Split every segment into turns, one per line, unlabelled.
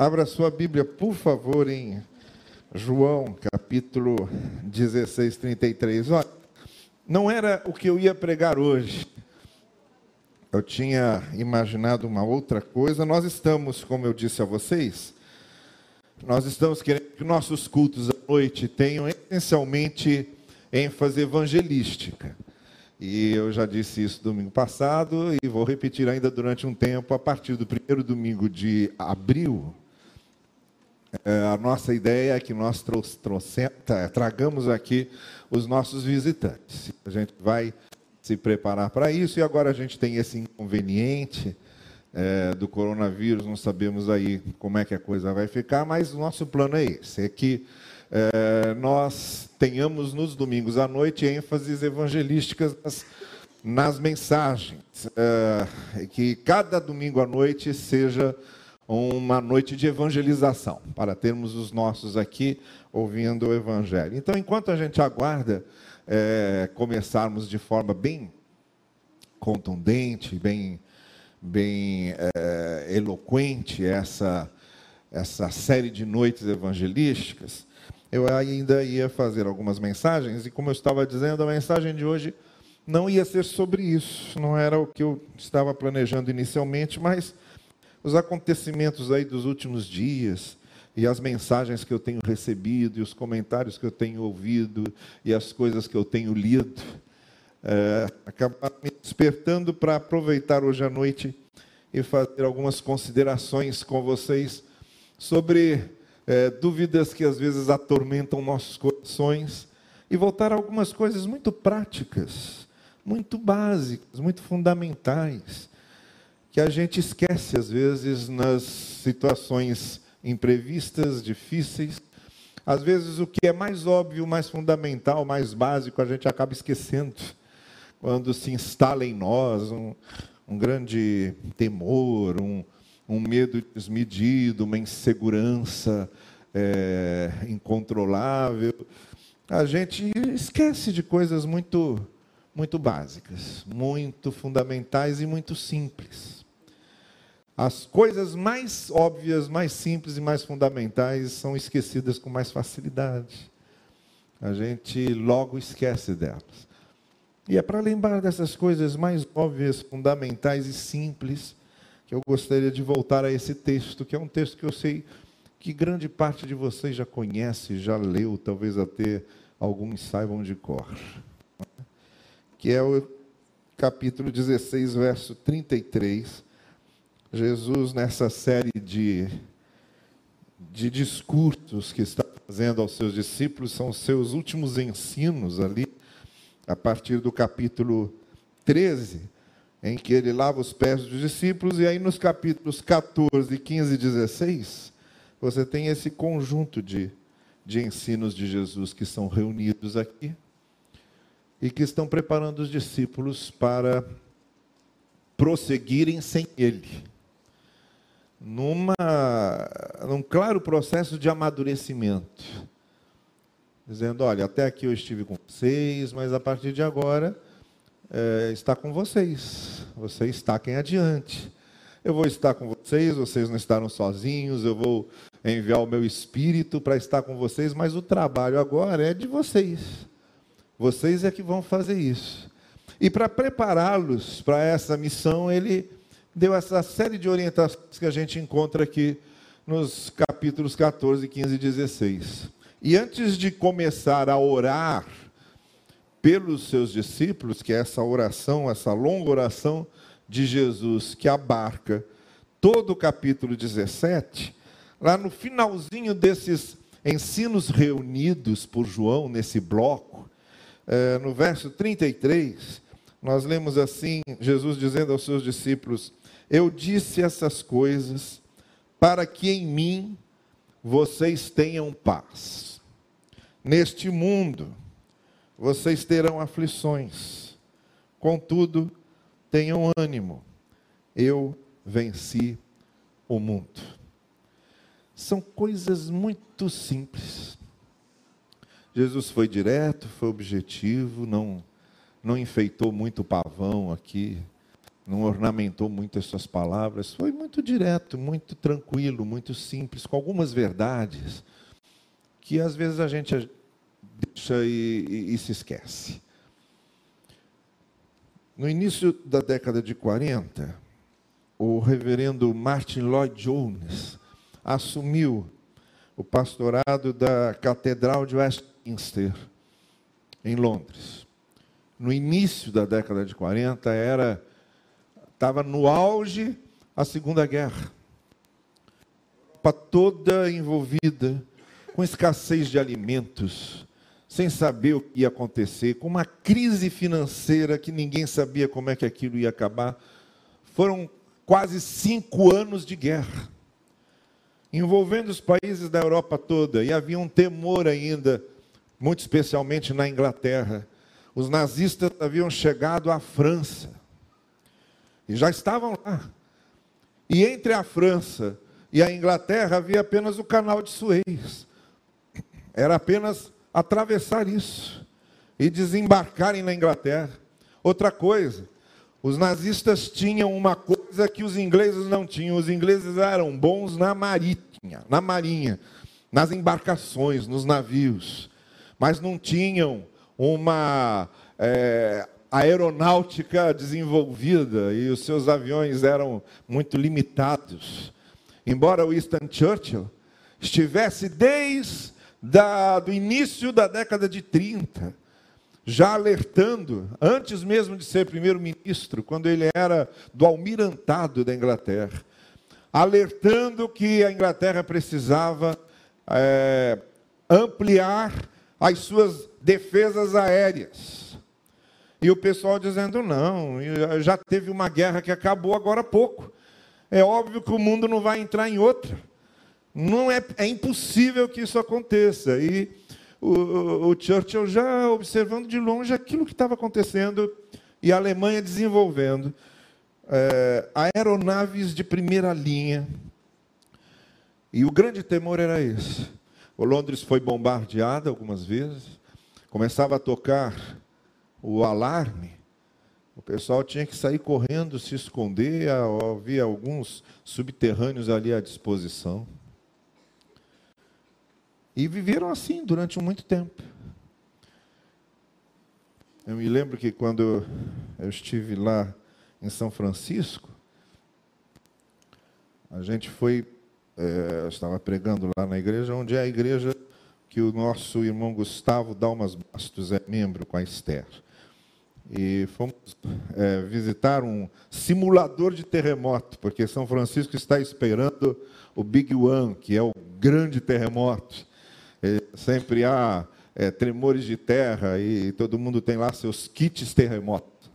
Abra sua Bíblia, por favor, em João, capítulo 16, 33. Olha, não era o que eu ia pregar hoje. Eu tinha imaginado uma outra coisa. Nós estamos, como eu disse a vocês, nós estamos querendo que nossos cultos à noite tenham essencialmente ênfase evangelística. E eu já disse isso domingo passado e vou repetir ainda durante um tempo, a partir do primeiro domingo de abril. É, a nossa ideia é que nós tragamos aqui os nossos visitantes. A gente vai se preparar para isso e agora a gente tem esse inconveniente é, do coronavírus, não sabemos aí como é que a coisa vai ficar, mas o nosso plano é esse, é que é, nós tenhamos nos domingos à noite ênfases evangelísticas nas, nas mensagens. É, que cada domingo à noite seja uma noite de evangelização, para termos os nossos aqui ouvindo o Evangelho. Então, enquanto a gente aguarda é, começarmos de forma bem contundente, bem, bem é, eloquente essa, essa série de noites evangelísticas, eu ainda ia fazer algumas mensagens, e como eu estava dizendo, a mensagem de hoje não ia ser sobre isso, não era o que eu estava planejando inicialmente, mas os acontecimentos aí dos últimos dias, e as mensagens que eu tenho recebido, e os comentários que eu tenho ouvido, e as coisas que eu tenho lido, é, acabaram me despertando para aproveitar hoje à noite e fazer algumas considerações com vocês sobre é, dúvidas que às vezes atormentam nossos corações e voltar a algumas coisas muito práticas, muito básicas, muito fundamentais, que a gente esquece às vezes nas situações imprevistas, difíceis. Às vezes o que é mais óbvio, mais fundamental, mais básico, a gente acaba esquecendo quando se instala em nós um, um grande temor, um, um medo desmedido, uma insegurança é, incontrolável, a gente esquece de coisas muito, muito básicas, muito fundamentais e muito simples. As coisas mais óbvias, mais simples e mais fundamentais são esquecidas com mais facilidade. A gente logo esquece delas. E é para lembrar dessas coisas mais óbvias, fundamentais e simples que eu gostaria de voltar a esse texto, que é um texto que eu sei que grande parte de vocês já conhece, já leu, talvez até alguns saibam de cor. Que é o capítulo 16, verso 33. Jesus, nessa série de, de discursos que está fazendo aos seus discípulos, são os seus últimos ensinos ali, a partir do capítulo 13 em que ele lava os pés dos discípulos, e aí nos capítulos 14, 15 e 16, você tem esse conjunto de, de ensinos de Jesus que são reunidos aqui e que estão preparando os discípulos para prosseguirem sem ele. Numa, num claro processo de amadurecimento. Dizendo: olha, até aqui eu estive com vocês, mas a partir de agora é, está com vocês. Vocês estaquem adiante. Eu vou estar com vocês, vocês não estarão sozinhos, eu vou enviar o meu espírito para estar com vocês, mas o trabalho agora é de vocês. Vocês é que vão fazer isso. E para prepará-los para essa missão, ele deu essa série de orientações que a gente encontra aqui nos capítulos 14, 15 e 16. E antes de começar a orar pelos seus discípulos, que é essa oração, essa longa oração de Jesus que abarca todo o capítulo 17, lá no finalzinho desses ensinos reunidos por João nesse bloco, é, no verso 33, nós lemos assim: Jesus dizendo aos seus discípulos: Eu disse essas coisas para que em mim vocês tenham paz. Neste mundo, vocês terão aflições. Contudo, tenham ânimo. Eu venci o mundo. São coisas muito simples. Jesus foi direto, foi objetivo, não não enfeitou muito pavão aqui não ornamentou muito as suas palavras, foi muito direto, muito tranquilo, muito simples, com algumas verdades que às vezes a gente deixa e, e, e se esquece. No início da década de 40, o reverendo Martin Lloyd Jones assumiu o pastorado da Catedral de Westminster, em Londres. No início da década de 40, era estava no auge a Segunda Guerra. Para toda envolvida, com escassez de alimentos, sem saber o que ia acontecer, com uma crise financeira que ninguém sabia como é que aquilo ia acabar. Foram quase cinco anos de guerra, envolvendo os países da Europa toda, e havia um temor ainda, muito especialmente na Inglaterra. Os nazistas haviam chegado à França e já estavam lá. E entre a França e a Inglaterra havia apenas o canal de Suez. Era apenas atravessar isso e desembarcarem na Inglaterra. Outra coisa, os nazistas tinham uma coisa que os ingleses não tinham. Os ingleses eram bons na marinha, na marinha, nas embarcações, nos navios, mas não tinham uma é, aeronáutica desenvolvida e os seus aviões eram muito limitados. Embora Winston Churchill estivesse desde da, do início da década de 30, já alertando, antes mesmo de ser primeiro-ministro, quando ele era do almirantado da Inglaterra, alertando que a Inglaterra precisava é, ampliar as suas defesas aéreas e o pessoal dizendo: não, já teve uma guerra que acabou agora há pouco. É óbvio que o mundo não vai entrar em outra. Não é, é impossível que isso aconteça. E o, o Churchill já observando de longe aquilo que estava acontecendo e a Alemanha desenvolvendo é, aeronaves de primeira linha. E o grande temor era esse. O Londres foi bombardeada algumas vezes, começava a tocar o alarme, o pessoal tinha que sair correndo, se esconder, havia alguns subterrâneos ali à disposição. E viveram assim durante muito tempo. Eu me lembro que quando eu estive lá em São Francisco, a gente foi, é, estava pregando lá na igreja, onde é a igreja que o nosso irmão Gustavo Dalmas Bastos é membro com a Esther e fomos é, visitar um simulador de terremoto, porque São Francisco está esperando o Big One, que é o grande terremoto. E sempre há é, tremores de terra e todo mundo tem lá seus kits terremoto.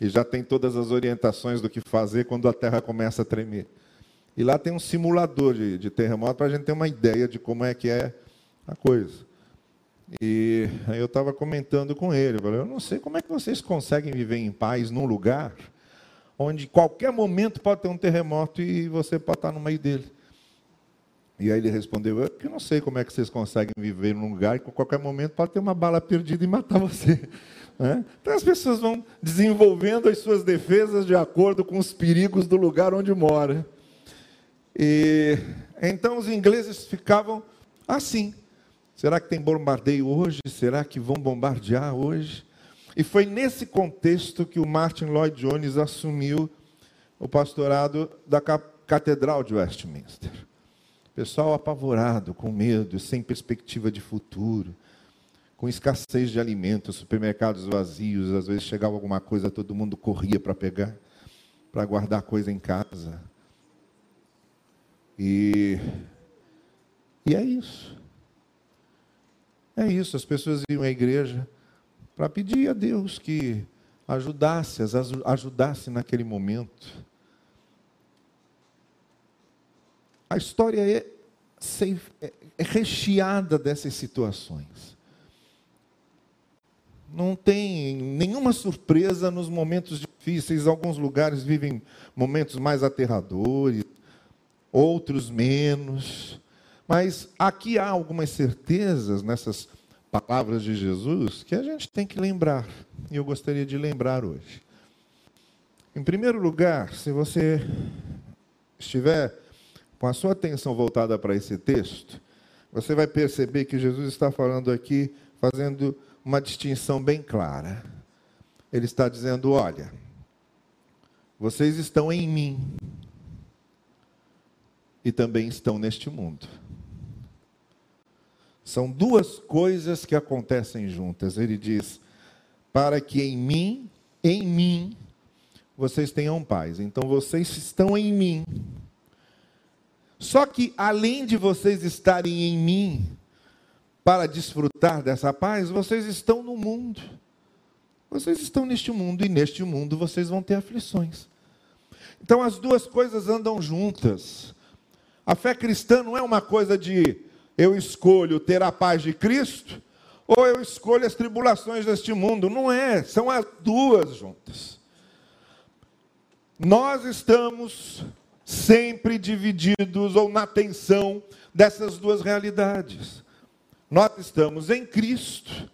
E já tem todas as orientações do que fazer quando a terra começa a tremer. E lá tem um simulador de, de terremoto para a gente ter uma ideia de como é que é a coisa. E aí eu estava comentando com ele, eu falei, eu não sei como é que vocês conseguem viver em paz num lugar onde qualquer momento pode ter um terremoto e você pode estar no meio dele. E aí ele respondeu, eu não sei como é que vocês conseguem viver num lugar que a qualquer momento pode ter uma bala perdida e matar você. Né? Então as pessoas vão desenvolvendo as suas defesas de acordo com os perigos do lugar onde mora. E então os ingleses ficavam assim, Será que tem bombardeio hoje? Será que vão bombardear hoje? E foi nesse contexto que o Martin Lloyd Jones assumiu o pastorado da Catedral de Westminster. Pessoal apavorado, com medo, sem perspectiva de futuro, com escassez de alimentos, supermercados vazios, às vezes chegava alguma coisa, todo mundo corria para pegar, para guardar coisa em casa. E, e é isso. É isso, as pessoas iam à igreja para pedir a Deus que ajudasse, as ajudasse naquele momento. A história é, é, é recheada dessas situações. Não tem nenhuma surpresa nos momentos difíceis. Alguns lugares vivem momentos mais aterradores, outros menos. Mas aqui há algumas certezas nessas palavras de Jesus que a gente tem que lembrar, e eu gostaria de lembrar hoje. Em primeiro lugar, se você estiver com a sua atenção voltada para esse texto, você vai perceber que Jesus está falando aqui, fazendo uma distinção bem clara. Ele está dizendo: olha, vocês estão em mim e também estão neste mundo. São duas coisas que acontecem juntas. Ele diz: para que em mim, em mim, vocês tenham paz. Então vocês estão em mim. Só que além de vocês estarem em mim, para desfrutar dessa paz, vocês estão no mundo. Vocês estão neste mundo e neste mundo vocês vão ter aflições. Então as duas coisas andam juntas. A fé cristã não é uma coisa de eu escolho ter a paz de Cristo ou eu escolho as tribulações deste mundo. Não é, são as duas juntas. Nós estamos sempre divididos ou na tensão dessas duas realidades. Nós estamos em Cristo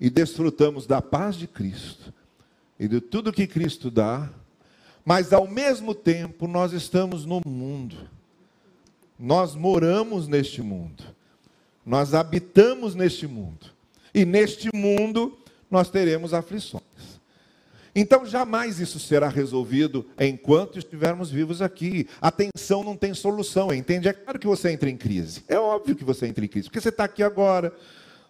e desfrutamos da paz de Cristo e de tudo que Cristo dá, mas ao mesmo tempo nós estamos no mundo. Nós moramos neste mundo. Nós habitamos neste mundo. E neste mundo nós teremos aflições. Então jamais isso será resolvido enquanto estivermos vivos aqui. A tensão não tem solução, entende? É claro que você entra em crise. É óbvio que você entra em crise, porque você está aqui agora,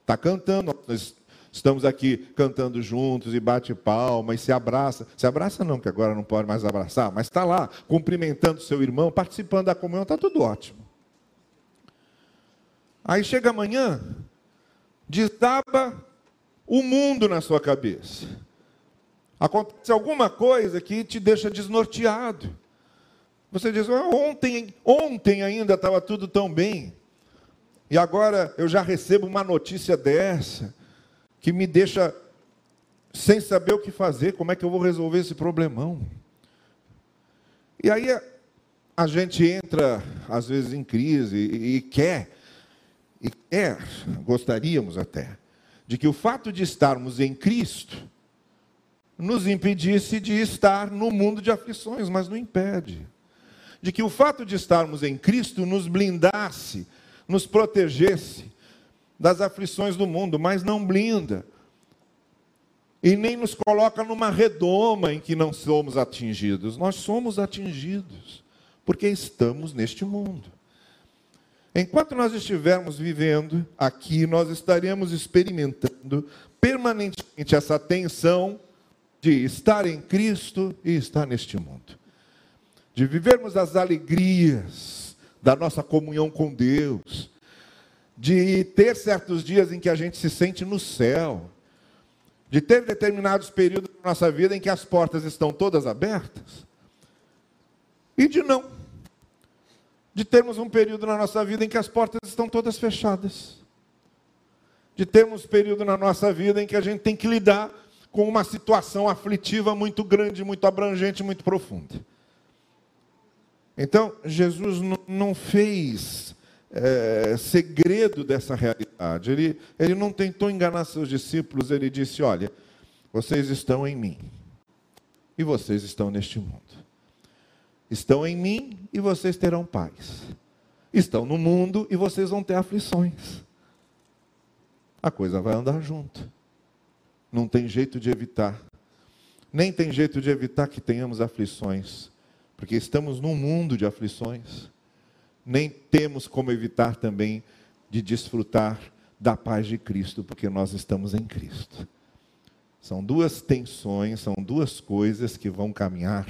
está cantando, nós estamos aqui cantando juntos e bate palma e se abraça. Se abraça não, que agora não pode mais abraçar, mas está lá, cumprimentando seu irmão, participando da comunhão, está tudo ótimo. Aí chega amanhã, desaba o mundo na sua cabeça acontece alguma coisa que te deixa desnorteado. Você diz, ah, ontem, ontem ainda estava tudo tão bem, e agora eu já recebo uma notícia dessa, que me deixa sem saber o que fazer, como é que eu vou resolver esse problemão. E aí a gente entra, às vezes, em crise e, e quer, e quer, gostaríamos até, de que o fato de estarmos em Cristo nos impedisse de estar no mundo de aflições, mas não impede. De que o fato de estarmos em Cristo nos blindasse, nos protegesse das aflições do mundo, mas não blinda. E nem nos coloca numa redoma em que não somos atingidos. Nós somos atingidos, porque estamos neste mundo. Enquanto nós estivermos vivendo aqui, nós estaremos experimentando permanentemente essa tensão de estar em Cristo e estar neste mundo, de vivermos as alegrias da nossa comunhão com Deus, de ter certos dias em que a gente se sente no céu, de ter determinados períodos da nossa vida em que as portas estão todas abertas, e de não, de termos um período na nossa vida em que as portas estão todas fechadas, de termos um período na nossa vida em que a gente tem que lidar com uma situação aflitiva muito grande, muito abrangente, muito profunda. Então, Jesus não fez é, segredo dessa realidade. Ele, ele não tentou enganar seus discípulos, ele disse: Olha, vocês estão em mim e vocês estão neste mundo. Estão em mim e vocês terão paz. Estão no mundo e vocês vão ter aflições. A coisa vai andar junto. Não tem jeito de evitar. Nem tem jeito de evitar que tenhamos aflições, porque estamos num mundo de aflições. Nem temos como evitar também de desfrutar da paz de Cristo, porque nós estamos em Cristo. São duas tensões, são duas coisas que vão caminhar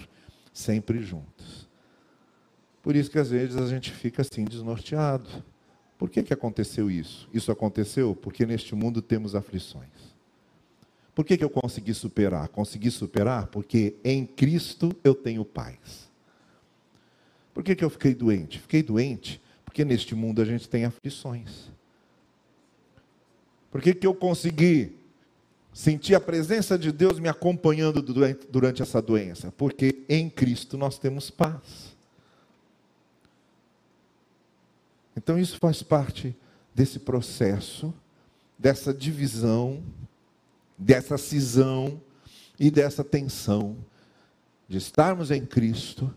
sempre juntas. Por isso que às vezes a gente fica assim desnorteado. Por que, que aconteceu isso? Isso aconteceu porque neste mundo temos aflições. Por que, que eu consegui superar? Consegui superar porque em Cristo eu tenho paz. Por que, que eu fiquei doente? Fiquei doente porque neste mundo a gente tem aflições. Por que, que eu consegui sentir a presença de Deus me acompanhando durante, durante essa doença? Porque em Cristo nós temos paz. Então isso faz parte desse processo, dessa divisão dessa cisão e dessa tensão de estarmos em Cristo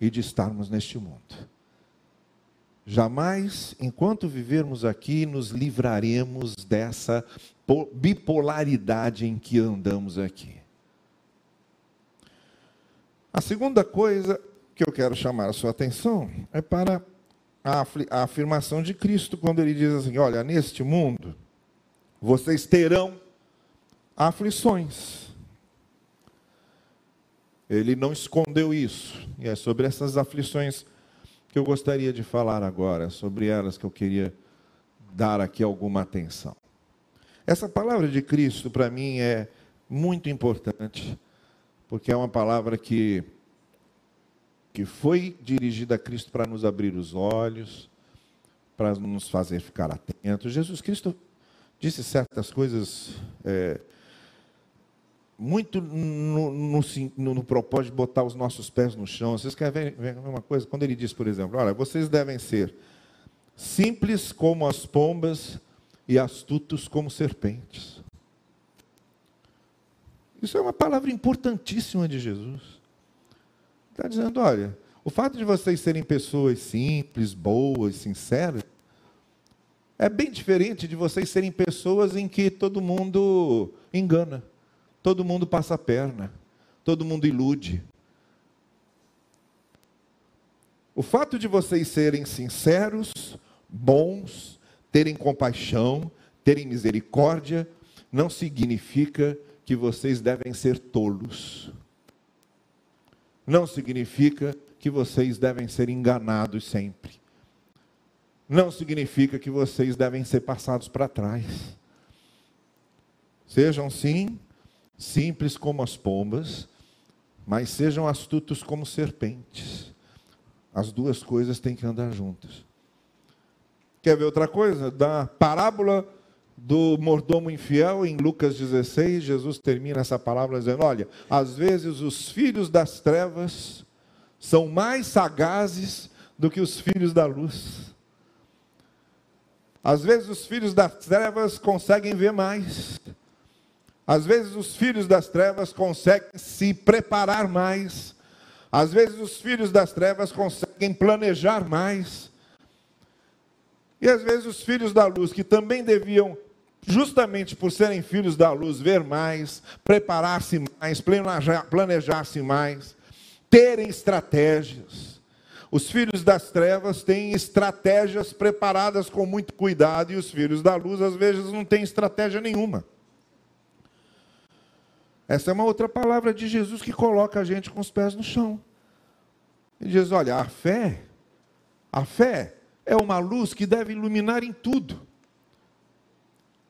e de estarmos neste mundo. Jamais, enquanto vivermos aqui, nos livraremos dessa bipolaridade em que andamos aqui. A segunda coisa que eu quero chamar a sua atenção é para a afirmação de Cristo, quando ele diz assim: Olha, neste mundo vocês terão aflições. Ele não escondeu isso, e é sobre essas aflições que eu gostaria de falar agora, sobre elas que eu queria dar aqui alguma atenção. Essa palavra de Cristo, para mim, é muito importante, porque é uma palavra que, que foi dirigida a Cristo para nos abrir os olhos, para nos fazer ficar atentos. Jesus Cristo disse certas coisas é, muito no, no, no, no, propósito de botar os nossos pés no chão. Vocês querem ver uma coisa? Quando ele diz, por exemplo, olha, vocês devem ser simples como as pombas e astutos como serpentes. Isso é uma palavra importantíssima de Jesus. Está dizendo, olha, o fato de vocês serem pessoas simples, boas, sinceras, é bem diferente de vocês serem pessoas em que todo mundo engana. Todo mundo passa a perna, todo mundo ilude. O fato de vocês serem sinceros, bons, terem compaixão, terem misericórdia, não significa que vocês devem ser tolos. Não significa que vocês devem ser enganados sempre. Não significa que vocês devem ser passados para trás. Sejam sim simples como as pombas, mas sejam astutos como serpentes. As duas coisas têm que andar juntas. Quer ver outra coisa? Da parábola do mordomo infiel, em Lucas 16, Jesus termina essa palavra dizendo: Olha, às vezes os filhos das trevas são mais sagazes do que os filhos da luz. Às vezes os filhos das trevas conseguem ver mais. Às vezes os filhos das trevas conseguem se preparar mais. Às vezes os filhos das trevas conseguem planejar mais. E às vezes os filhos da luz, que também deviam, justamente por serem filhos da luz, ver mais, preparar-se mais, planejar-se mais, terem estratégias. Os filhos das trevas têm estratégias preparadas com muito cuidado, e os filhos da luz, às vezes, não têm estratégia nenhuma. Essa é uma outra palavra de Jesus que coloca a gente com os pés no chão. Ele diz: olha, a fé, a fé é uma luz que deve iluminar em tudo.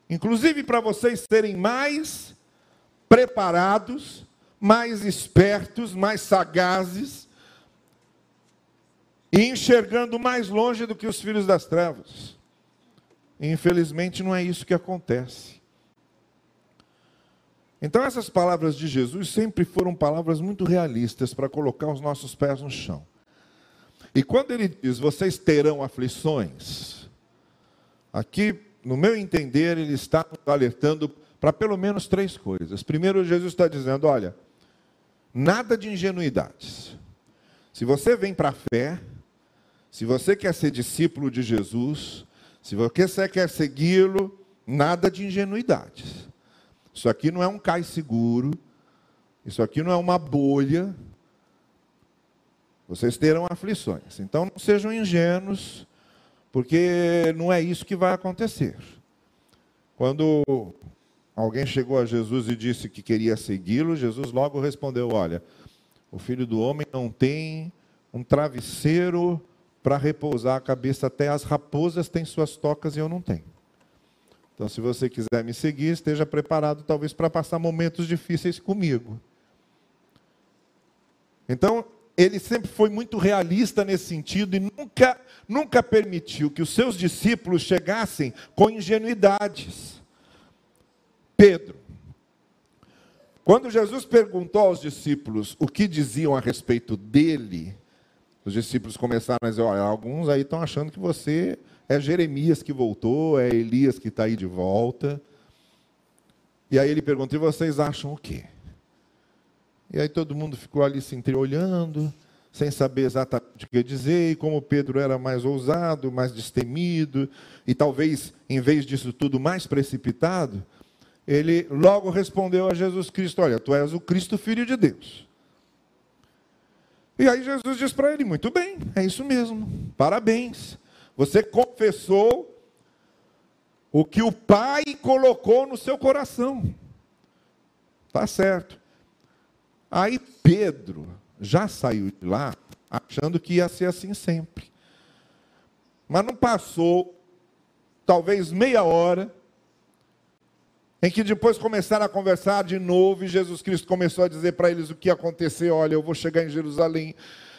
Inclusive para vocês serem mais preparados, mais espertos, mais sagazes, e enxergando mais longe do que os filhos das trevas. infelizmente não é isso que acontece. Então, essas palavras de Jesus sempre foram palavras muito realistas para colocar os nossos pés no chão. E quando ele diz, vocês terão aflições, aqui, no meu entender, ele está alertando para pelo menos três coisas. Primeiro, Jesus está dizendo: olha, nada de ingenuidades. Se você vem para a fé, se você quer ser discípulo de Jesus, se você quer segui-lo, nada de ingenuidades. Isso aqui não é um cais seguro. Isso aqui não é uma bolha. Vocês terão aflições. Então não sejam ingênuos, porque não é isso que vai acontecer. Quando alguém chegou a Jesus e disse que queria segui-lo, Jesus logo respondeu: Olha, o filho do homem não tem um travesseiro para repousar a cabeça, até as raposas têm suas tocas e eu não tenho. Então, se você quiser me seguir, esteja preparado talvez para passar momentos difíceis comigo. Então, ele sempre foi muito realista nesse sentido e nunca, nunca permitiu que os seus discípulos chegassem com ingenuidades. Pedro, quando Jesus perguntou aos discípulos o que diziam a respeito dele, os discípulos começaram a dizer: olha, alguns aí estão achando que você é Jeremias que voltou, é Elias que está aí de volta. E aí ele pergunta: e vocês acham o quê? E aí todo mundo ficou ali se entreolhando, sem saber exatamente o que dizer, e como Pedro era mais ousado, mais destemido, e talvez, em vez disso tudo, mais precipitado, ele logo respondeu a Jesus Cristo: Olha, tu és o Cristo, filho de Deus. E aí Jesus diz para ele: Muito bem, é isso mesmo, parabéns. Você confessou o que o Pai colocou no seu coração. Tá certo. Aí Pedro já saiu de lá achando que ia ser assim sempre. Mas não passou talvez meia hora em que depois começaram a conversar de novo e Jesus Cristo começou a dizer para eles o que ia acontecer. Olha, eu vou chegar em Jerusalém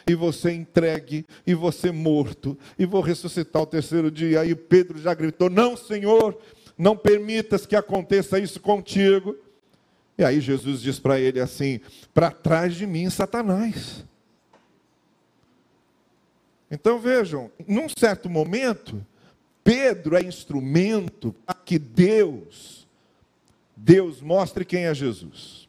e ser entregue e ser morto e vou ressuscitar o terceiro dia. Aí Pedro já gritou: Não, Senhor, não permitas que aconteça isso contigo. E aí Jesus diz para ele assim: Para trás de mim, Satanás. Então vejam, num certo momento, Pedro é instrumento para que Deus Deus mostre quem é Jesus.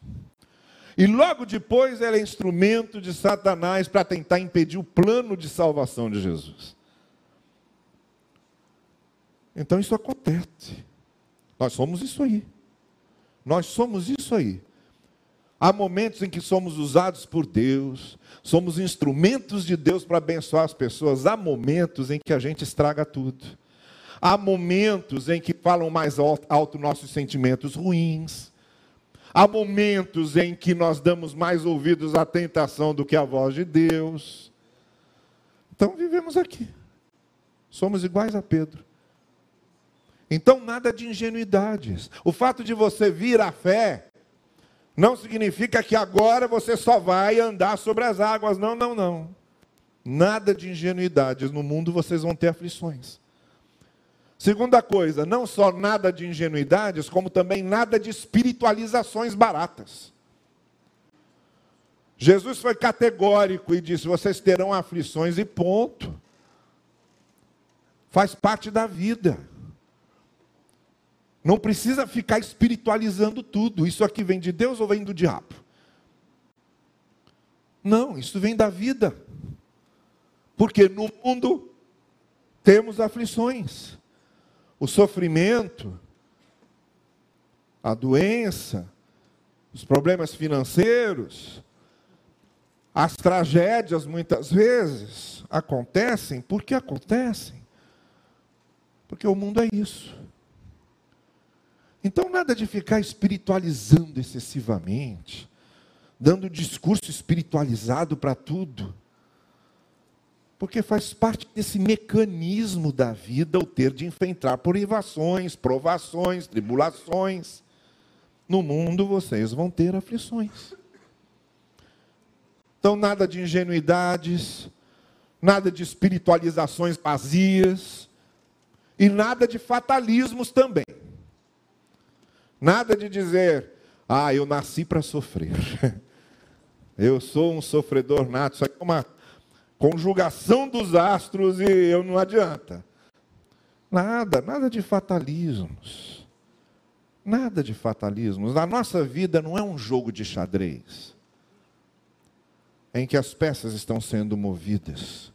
E logo depois ela é instrumento de Satanás para tentar impedir o plano de salvação de Jesus. Então isso acontece. Nós somos isso aí. Nós somos isso aí. Há momentos em que somos usados por Deus, somos instrumentos de Deus para abençoar as pessoas. Há momentos em que a gente estraga tudo. Há momentos em que falam mais alto nossos sentimentos ruins. Há momentos em que nós damos mais ouvidos à tentação do que à voz de Deus. Então vivemos aqui. Somos iguais a Pedro. Então nada de ingenuidades. O fato de você vir à fé não significa que agora você só vai andar sobre as águas. Não, não, não. Nada de ingenuidades. No mundo vocês vão ter aflições. Segunda coisa, não só nada de ingenuidades, como também nada de espiritualizações baratas. Jesus foi categórico e disse: vocês terão aflições e ponto. Faz parte da vida. Não precisa ficar espiritualizando tudo. Isso aqui vem de Deus ou vem do diabo? Não, isso vem da vida. Porque no mundo temos aflições o sofrimento, a doença, os problemas financeiros, as tragédias muitas vezes acontecem porque acontecem. Porque o mundo é isso. Então, nada de ficar espiritualizando excessivamente, dando discurso espiritualizado para tudo porque faz parte desse mecanismo da vida o ter de enfrentar privações, provações, tribulações. No mundo vocês vão ter aflições. Então, nada de ingenuidades, nada de espiritualizações vazias, e nada de fatalismos também. Nada de dizer, ah, eu nasci para sofrer. Eu sou um sofredor nato. Isso aqui é uma conjugação dos astros e eu não adianta. Nada, nada de fatalismos. Nada de fatalismos. A nossa vida não é um jogo de xadrez em que as peças estão sendo movidas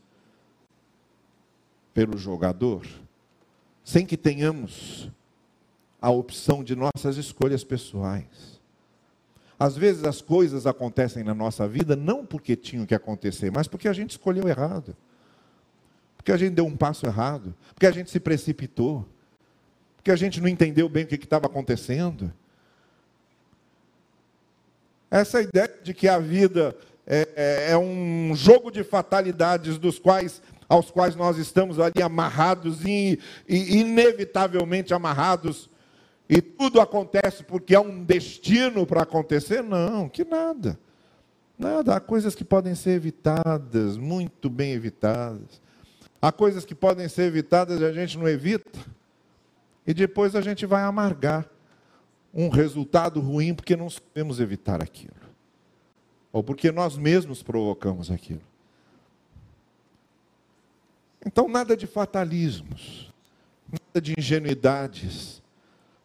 pelo jogador, sem que tenhamos a opção de nossas escolhas pessoais. Às vezes as coisas acontecem na nossa vida não porque tinham que acontecer, mas porque a gente escolheu errado. Porque a gente deu um passo errado. Porque a gente se precipitou. Porque a gente não entendeu bem o que estava acontecendo. Essa ideia de que a vida é, é, é um jogo de fatalidades dos quais aos quais nós estamos ali amarrados e, e inevitavelmente amarrados e tudo acontece porque há um destino para acontecer? Não, que nada. Nada. Há coisas que podem ser evitadas, muito bem evitadas. Há coisas que podem ser evitadas e a gente não evita. E depois a gente vai amargar um resultado ruim porque não sabemos evitar aquilo. Ou porque nós mesmos provocamos aquilo. Então, nada de fatalismos, nada de ingenuidades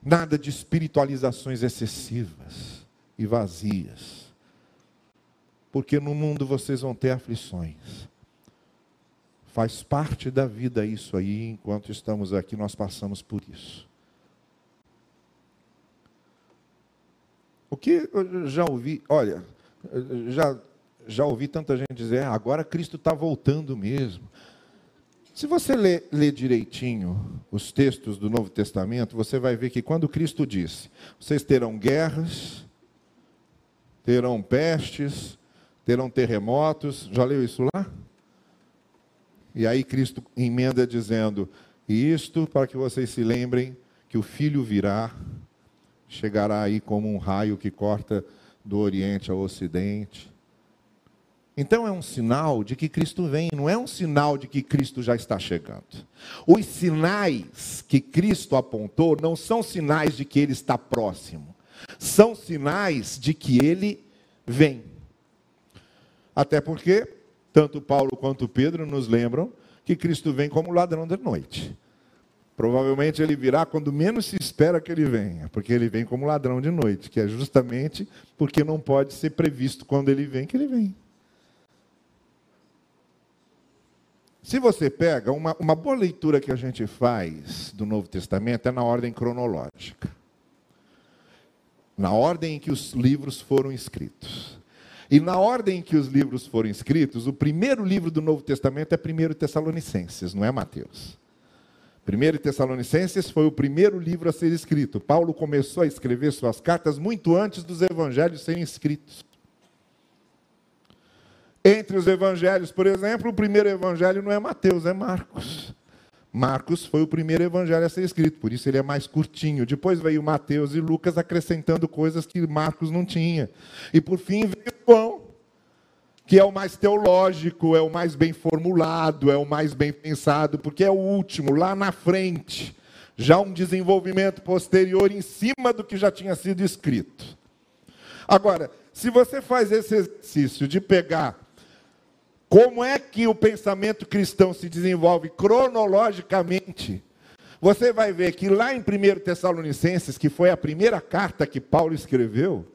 Nada de espiritualizações excessivas e vazias. porque no mundo vocês vão ter aflições. Faz parte da vida isso aí, enquanto estamos aqui, nós passamos por isso. O que eu já ouvi, olha, já, já ouvi tanta gente dizer, ah, agora Cristo está voltando mesmo. Se você ler, direitinho os textos do Novo Testamento, você vai ver que quando Cristo disse: vocês terão guerras, terão pestes, terão terremotos, já leu isso lá? E aí Cristo emenda dizendo: e isto para que vocês se lembrem que o filho virá, chegará aí como um raio que corta do Oriente ao Ocidente. Então é um sinal de que Cristo vem, não é um sinal de que Cristo já está chegando. Os sinais que Cristo apontou não são sinais de que ele está próximo, são sinais de que ele vem. Até porque, tanto Paulo quanto Pedro nos lembram que Cristo vem como ladrão da noite. Provavelmente ele virá quando menos se espera que ele venha, porque ele vem como ladrão de noite, que é justamente porque não pode ser previsto quando ele vem que ele vem. Se você pega, uma, uma boa leitura que a gente faz do Novo Testamento é na ordem cronológica. Na ordem em que os livros foram escritos. E na ordem em que os livros foram escritos, o primeiro livro do Novo Testamento é 1 Tessalonicenses, não é Mateus. 1 Tessalonicenses foi o primeiro livro a ser escrito. Paulo começou a escrever suas cartas muito antes dos evangelhos serem escritos. Entre os evangelhos, por exemplo, o primeiro evangelho não é Mateus, é Marcos. Marcos foi o primeiro evangelho a ser escrito, por isso ele é mais curtinho. Depois veio Mateus e Lucas acrescentando coisas que Marcos não tinha. E por fim veio João, que é o mais teológico, é o mais bem formulado, é o mais bem pensado, porque é o último, lá na frente. Já um desenvolvimento posterior em cima do que já tinha sido escrito. Agora, se você faz esse exercício de pegar como é que o pensamento cristão se desenvolve cronologicamente? Você vai ver que lá em 1 Tessalonicenses, que foi a primeira carta que Paulo escreveu,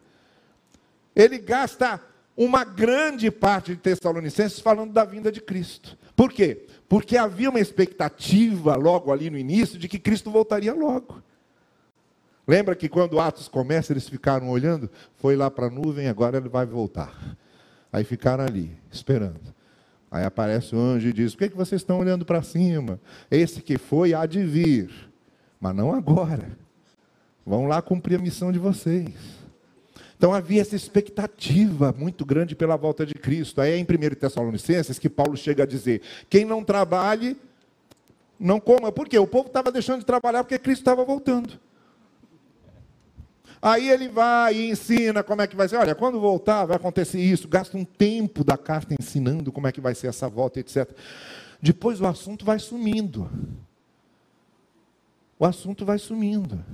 ele gasta uma grande parte de Tessalonicenses falando da vinda de Cristo. Por quê? Porque havia uma expectativa logo ali no início de que Cristo voltaria logo. Lembra que quando Atos começa, eles ficaram olhando? Foi lá para a nuvem, agora ele vai voltar. Aí ficaram ali, esperando. Aí aparece o anjo e diz: Por que, que vocês estão olhando para cima? Esse que foi há de vir, mas não agora. Vão lá cumprir a missão de vocês. Então havia essa expectativa muito grande pela volta de Cristo. Aí é em 1 Tessalonicenses que Paulo chega a dizer: quem não trabalhe, não coma. Por quê? O povo estava deixando de trabalhar porque Cristo estava voltando. Aí ele vai e ensina como é que vai ser. Olha, quando voltar, vai acontecer isso. Gasta um tempo da carta ensinando como é que vai ser essa volta, etc. Depois o assunto vai sumindo. O assunto vai sumindo.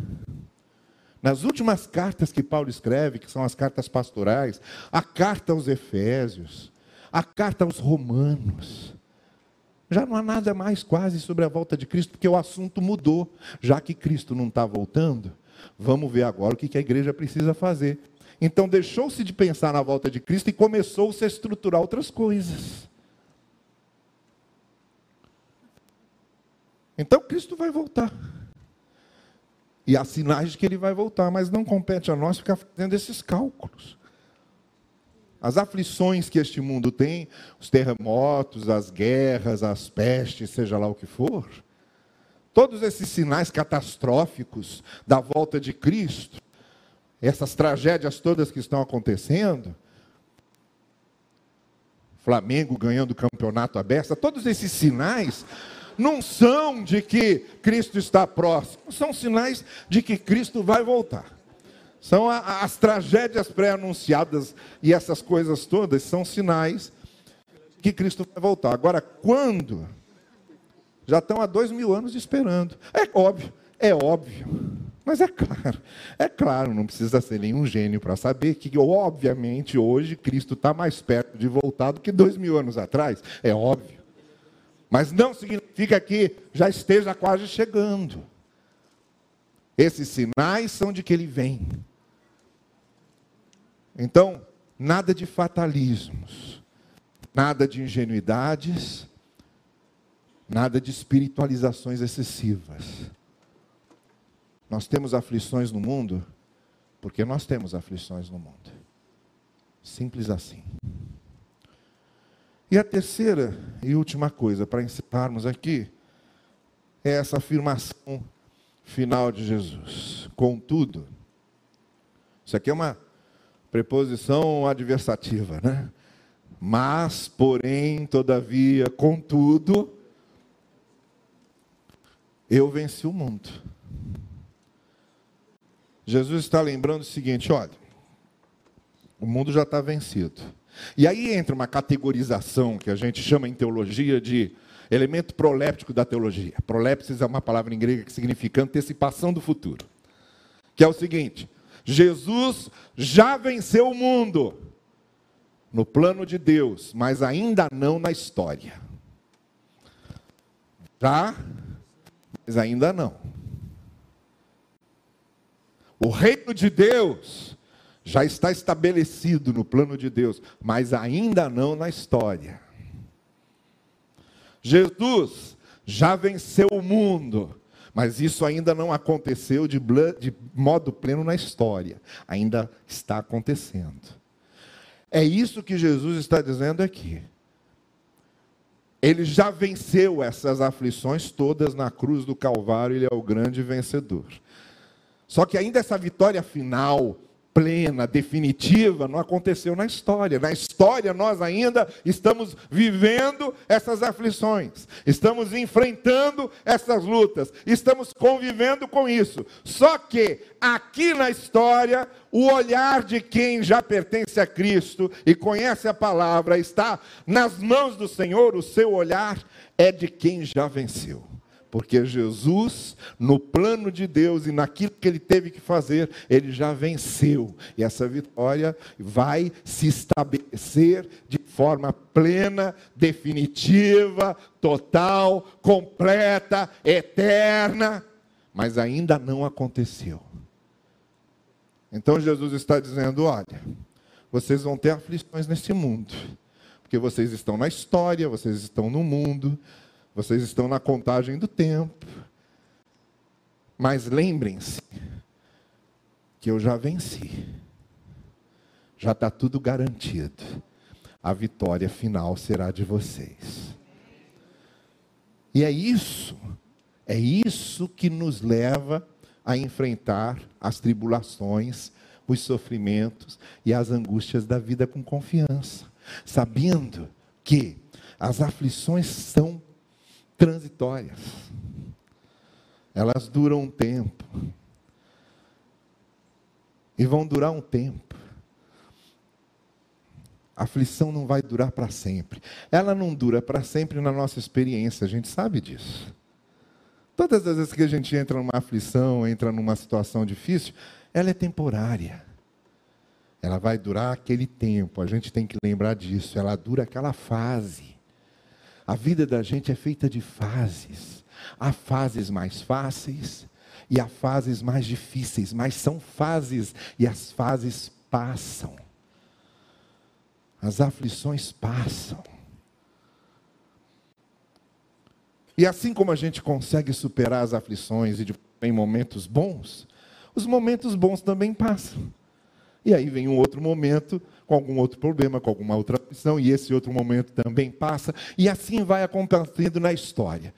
Nas últimas cartas que Paulo escreve, que são as cartas pastorais, a carta aos Efésios, a carta aos Romanos, já não há nada mais quase sobre a volta de Cristo, porque o assunto mudou. Já que Cristo não está voltando, Vamos ver agora o que a igreja precisa fazer. Então deixou-se de pensar na volta de Cristo e começou-se a estruturar outras coisas. Então Cristo vai voltar. E há sinais de que ele vai voltar, mas não compete a nós ficar fazendo esses cálculos. As aflições que este mundo tem, os terremotos, as guerras, as pestes, seja lá o que for, Todos esses sinais catastróficos da volta de Cristo, essas tragédias todas que estão acontecendo, Flamengo ganhando o campeonato aberto, todos esses sinais não são de que Cristo está próximo, são sinais de que Cristo vai voltar. São as tragédias pré-anunciadas e essas coisas todas são sinais que Cristo vai voltar. Agora, quando já estão há dois mil anos esperando. É óbvio, é óbvio. Mas é claro, é claro, não precisa ser nenhum gênio para saber que, obviamente, hoje Cristo está mais perto de voltar do que dois mil anos atrás. É óbvio. Mas não significa que já esteja quase chegando. Esses sinais são de que ele vem. Então, nada de fatalismos, nada de ingenuidades, nada de espiritualizações excessivas. Nós temos aflições no mundo porque nós temos aflições no mundo. Simples assim. E a terceira e última coisa para encerrarmos aqui é essa afirmação final de Jesus. Contudo, isso aqui é uma preposição adversativa, né? Mas, porém, todavia, contudo, eu venci o mundo. Jesus está lembrando o seguinte: olha, o mundo já está vencido. E aí entra uma categorização que a gente chama em teologia de elemento proléptico da teologia. Prolepsis é uma palavra em grego que significa antecipação do futuro. Que é o seguinte: Jesus já venceu o mundo no plano de Deus, mas ainda não na história. Já, mas ainda não. O reino de Deus já está estabelecido no plano de Deus, mas ainda não na história. Jesus já venceu o mundo, mas isso ainda não aconteceu de, de, modo pleno na história. Ainda está acontecendo. É isso que Jesus está dizendo aqui. Ele já venceu essas aflições todas na cruz do Calvário, ele é o grande vencedor. Só que ainda essa vitória final, plena, definitiva, não aconteceu na história. Na história, nós ainda estamos vivendo essas aflições, estamos enfrentando essas lutas, estamos convivendo com isso. Só que aqui na história, o olhar de quem já pertence a Cristo e conhece a palavra está nas mãos do Senhor, o seu olhar é de quem já venceu. Porque Jesus, no plano de Deus e naquilo que ele teve que fazer, ele já venceu. E essa vitória vai se estabelecer de forma plena, definitiva, total, completa, eterna. Mas ainda não aconteceu. Então Jesus está dizendo: olha, vocês vão ter aflições nesse mundo, porque vocês estão na história, vocês estão no mundo, vocês estão na contagem do tempo. Mas lembrem-se que eu já venci. Já está tudo garantido. A vitória final será de vocês. E é isso, é isso que nos leva a enfrentar as tribulações, os sofrimentos e as angústias da vida com confiança, sabendo que as aflições são transitórias. Elas duram um tempo. E vão durar um tempo. A aflição não vai durar para sempre. Ela não dura para sempre na nossa experiência, a gente sabe disso. Todas as vezes que a gente entra numa aflição, entra numa situação difícil, ela é temporária. Ela vai durar aquele tempo, a gente tem que lembrar disso. Ela dura aquela fase. A vida da gente é feita de fases. Há fases mais fáceis e há fases mais difíceis, mas são fases e as fases passam. As aflições passam. E assim como a gente consegue superar as aflições e em momentos bons, os momentos bons também passam. E aí vem um outro momento com algum outro problema, com alguma outra aflição, e esse outro momento também passa, e assim vai acontecendo na história.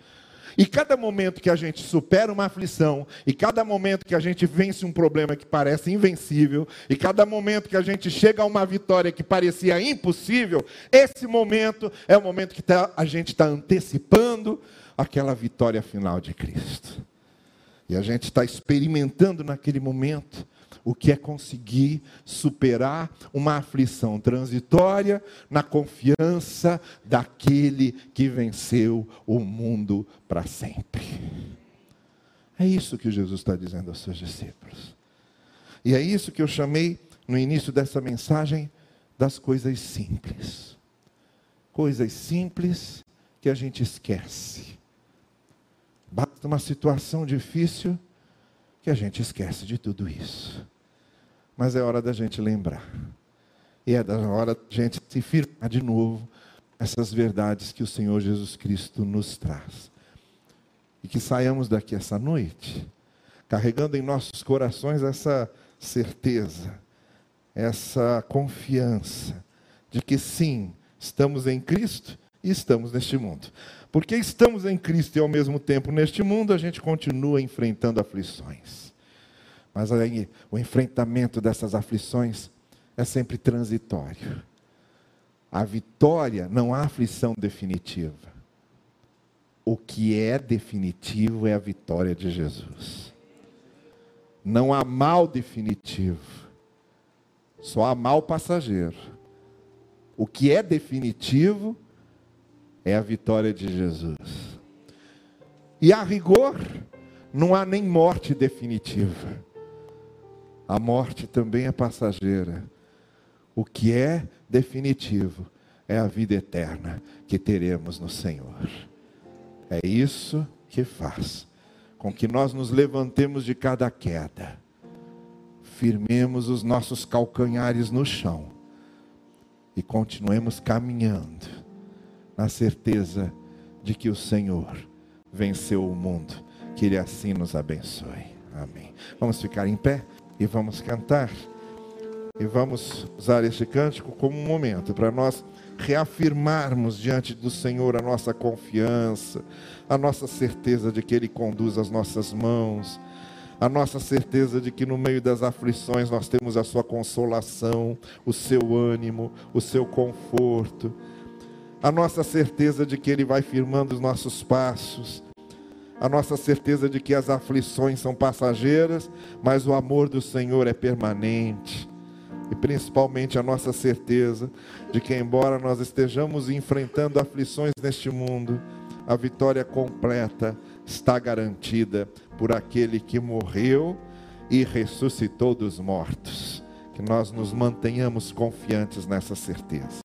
E cada momento que a gente supera uma aflição, e cada momento que a gente vence um problema que parece invencível, e cada momento que a gente chega a uma vitória que parecia impossível, esse momento é o momento que tá, a gente está antecipando aquela vitória final de Cristo. E a gente está experimentando naquele momento o que é conseguir superar uma aflição transitória na confiança daquele que venceu o mundo para sempre. É isso que Jesus está dizendo aos seus discípulos. E é isso que eu chamei no início dessa mensagem das coisas simples. Coisas simples que a gente esquece. Basta uma situação difícil que a gente esquece de tudo isso. Mas é hora da gente lembrar E é da hora de a gente se firmar de novo essas verdades que o Senhor Jesus Cristo nos traz. E que saiamos daqui essa noite, carregando em nossos corações essa certeza, essa confiança de que sim, estamos em Cristo e estamos neste mundo. Porque estamos em Cristo e ao mesmo tempo neste mundo, a gente continua enfrentando aflições. Mas aí, o enfrentamento dessas aflições é sempre transitório. A vitória não há aflição definitiva. O que é definitivo é a vitória de Jesus. Não há mal definitivo. Só há mal passageiro. O que é definitivo é a vitória de Jesus. E a rigor, não há nem morte definitiva. A morte também é passageira. O que é definitivo é a vida eterna que teremos no Senhor. É isso que faz com que nós nos levantemos de cada queda, firmemos os nossos calcanhares no chão e continuemos caminhando na certeza de que o Senhor venceu o mundo. Que Ele assim nos abençoe. Amém. Vamos ficar em pé e vamos cantar. E vamos usar este cântico como um momento para nós reafirmarmos diante do Senhor a nossa confiança, a nossa certeza de que Ele conduz as nossas mãos, a nossa certeza de que no meio das aflições nós temos a Sua consolação, o seu ânimo, o seu conforto, a nossa certeza de que Ele vai firmando os nossos passos, a nossa certeza de que as aflições são passageiras, mas o amor do Senhor é permanente e principalmente a nossa certeza de que, embora nós estejamos enfrentando aflições neste mundo, a vitória completa está garantida por aquele que morreu e ressuscitou dos mortos. Que nós nos mantenhamos confiantes nessa certeza.